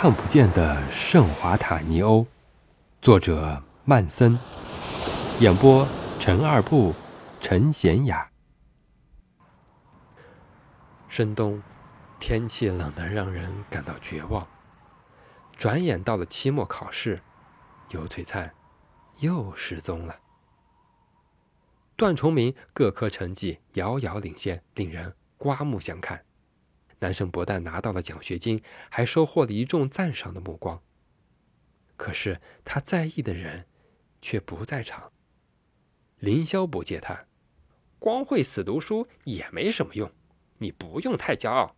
看不见的圣华塔尼欧，作者曼森，演播陈二步、陈贤雅。深冬，天气冷得让人感到绝望。转眼到了期末考试，尤璀璨又失踪了。段崇明各科成绩遥遥领先，令人刮目相看。男生不但拿到了奖学金，还收获了一众赞赏的目光。可是他在意的人却不在场。林霄不接他，光会死读书也没什么用，你不用太骄傲。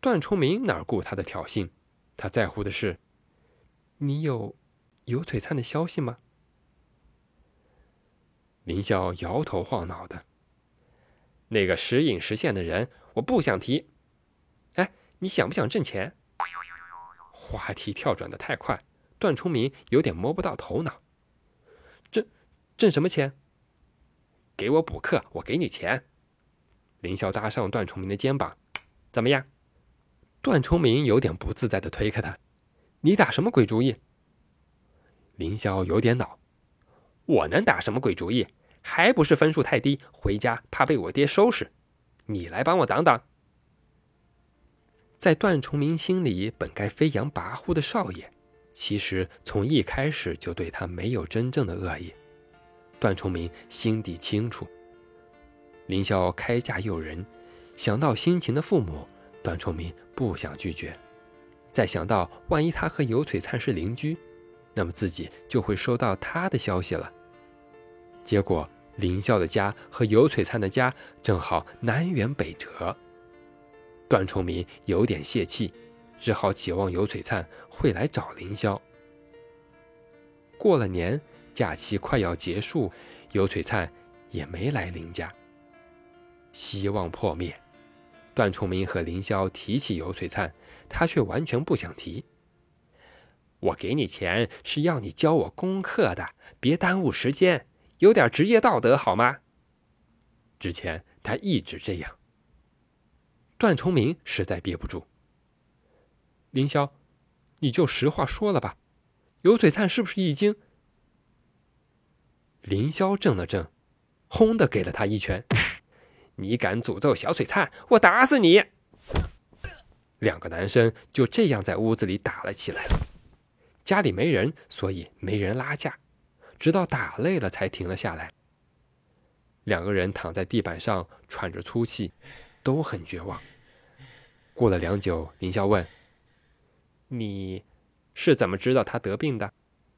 段崇明哪顾他的挑衅，他在乎的是，你有尤璀璨的消息吗？林霄摇头晃脑的。那个时隐时现的人，我不想提。哎，你想不想挣钱？话题跳转的太快，段崇明有点摸不到头脑。挣挣什么钱？给我补课，我给你钱。林霄搭上段崇明的肩膀，怎么样？段崇明有点不自在的推开他，你打什么鬼主意？林霄有点恼，我能打什么鬼主意？还不是分数太低，回家怕被我爹收拾。你来帮我挡挡。在段崇明心里，本该飞扬跋扈的少爷，其实从一开始就对他没有真正的恶意。段崇明心底清楚。林霄开价诱人，想到辛勤的父母，段崇明不想拒绝。再想到万一他和尤璀璨是邻居，那么自己就会收到他的消息了。结果。林霄的家和尤璀璨的家正好南辕北辙，段崇明有点泄气，只好期望尤璀璨会来找林霄。过了年，假期快要结束，尤璀璨也没来林家，希望破灭。段崇明和林霄提起尤璀璨，他却完全不想提。我给你钱是要你教我功课的，别耽误时间。有点职业道德好吗？之前他一直这样。段崇明实在憋不住，林霄，你就实话说了吧，尤璀璨是不是已经？林霄怔了怔，轰的给了他一拳：“你敢诅咒小璀璨，我打死你！”两个男生就这样在屋子里打了起来。家里没人，所以没人拉架。直到打累了才停了下来。两个人躺在地板上喘着粗气，都很绝望。过了良久，林霄问：“你是怎么知道他得病的？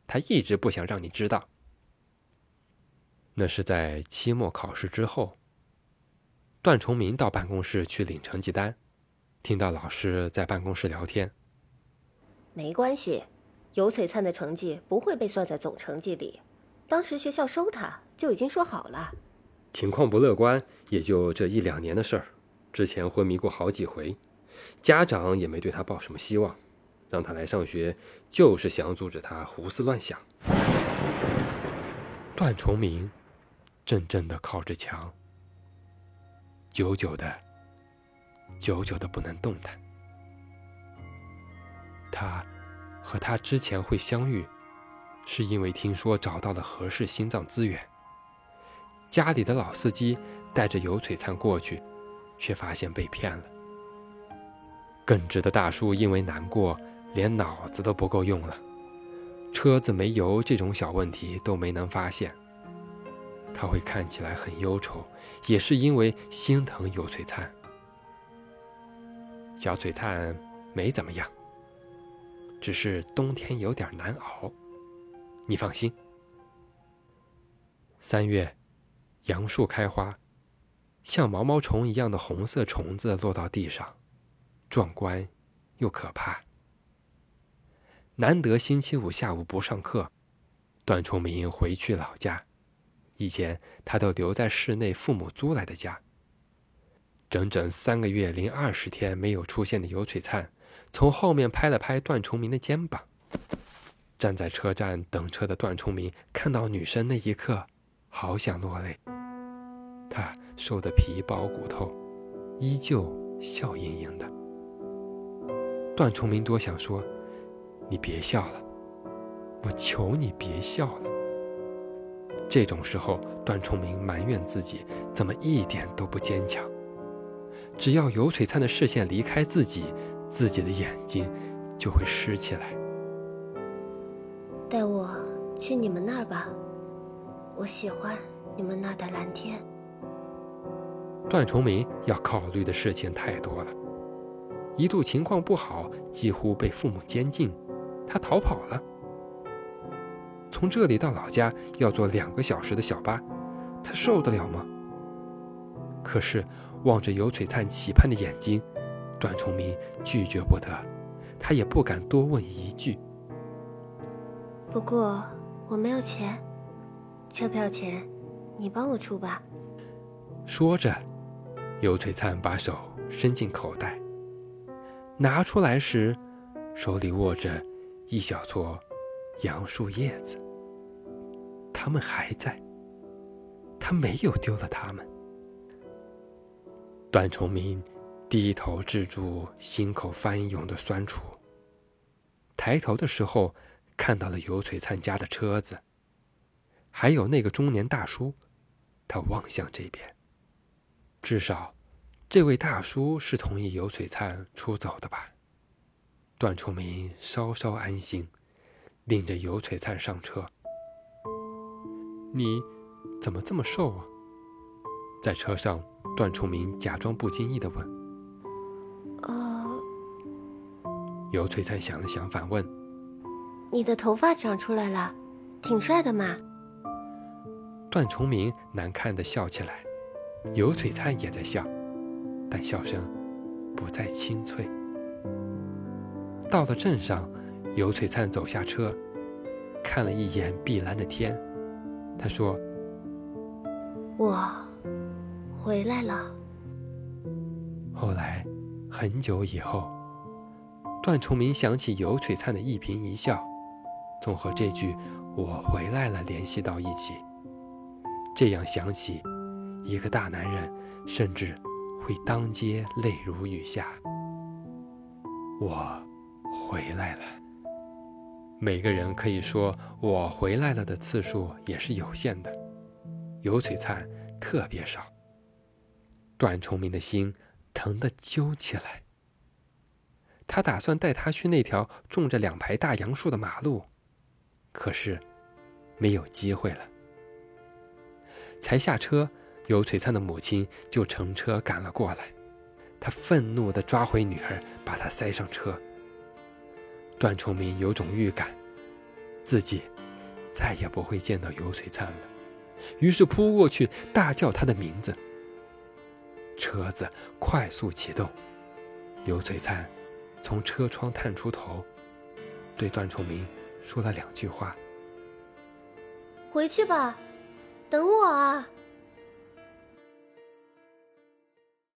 他一直不想让你知道。”那是在期末考试之后。段崇明到办公室去领成绩单，听到老师在办公室聊天。没关系，尤璀璨的成绩不会被算在总成绩里。当时学校收他就已经说好了，情况不乐观，也就这一两年的事儿。之前昏迷过好几回，家长也没对他抱什么希望，让他来上学就是想阻止他胡思乱想。段崇明怔怔的靠着墙，久久的，久久的不能动弹。他和他之前会相遇。是因为听说找到了合适心脏资源，家里的老司机带着尤璀璨过去，却发现被骗了。耿直的大叔因为难过，连脑子都不够用了，车子没油这种小问题都没能发现。他会看起来很忧愁，也是因为心疼尤璀璨。小璀璨没怎么样，只是冬天有点难熬。你放心。三月，杨树开花，像毛毛虫一样的红色虫子落到地上，壮观又可怕。难得星期五下午不上课，段崇明回去老家。以前他都留在室内父母租来的家。整整三个月零二十天没有出现的尤璀璨，从后面拍了拍段崇明的肩膀。站在车站等车的段崇明看到女生那一刻，好想落泪。她瘦得皮包骨头，依旧笑盈盈的。段崇明多想说：“你别笑了，我求你别笑了。”这种时候，段崇明埋怨自己怎么一点都不坚强。只要尤璀璨的视线离开自己，自己的眼睛就会湿起来。带我去你们那儿吧，我喜欢你们那儿的蓝天。段崇明要考虑的事情太多了，一度情况不好，几乎被父母监禁，他逃跑了。从这里到老家要坐两个小时的小巴，他受得了吗？可是望着尤璀璨期盼的眼睛，段崇明拒绝不得，他也不敢多问一句。不过我没有钱，车票钱你帮我出吧。说着，尤璀璨把手伸进口袋，拿出来时，手里握着一小撮杨树叶子。他们还在，他没有丢了他们。段崇明低头制住心口翻涌的酸楚，抬头的时候看到了尤璀璨家的车子，还有那个中年大叔。他望向这边，至少这位大叔是同意尤璀璨出走的吧？段崇明稍稍安心，领着尤璀璨上车。你怎么这么瘦啊？在车上。段崇明假装不经意的问：“呃。”尤璀璨想了想，反问：“你的头发长出来了，挺帅的嘛。”段崇明难看的笑起来，尤璀璨也在笑，但笑声不再清脆。到了镇上，尤璀璨走下车，看了一眼碧蓝的天，他说：“我。”回来了。后来，很久以后，段崇明想起尤璀璨的一颦一笑，总和这句“我回来了”联系到一起。这样想起，一个大男人甚至会当街泪如雨下。我回来了。每个人可以说“我回来了”的次数也是有限的，尤璀璨特别少。段崇明的心疼得揪起来。他打算带他去那条种着两排大杨树的马路，可是没有机会了。才下车，尤璀璨的母亲就乘车赶了过来。他愤怒地抓回女儿，把她塞上车。段崇明有种预感，自己再也不会见到尤璀璨了，于是扑过去大叫她的名字。车子快速启动，尤璀璨从车窗探出头，对段崇明说了两句话：“回去吧，等我啊。”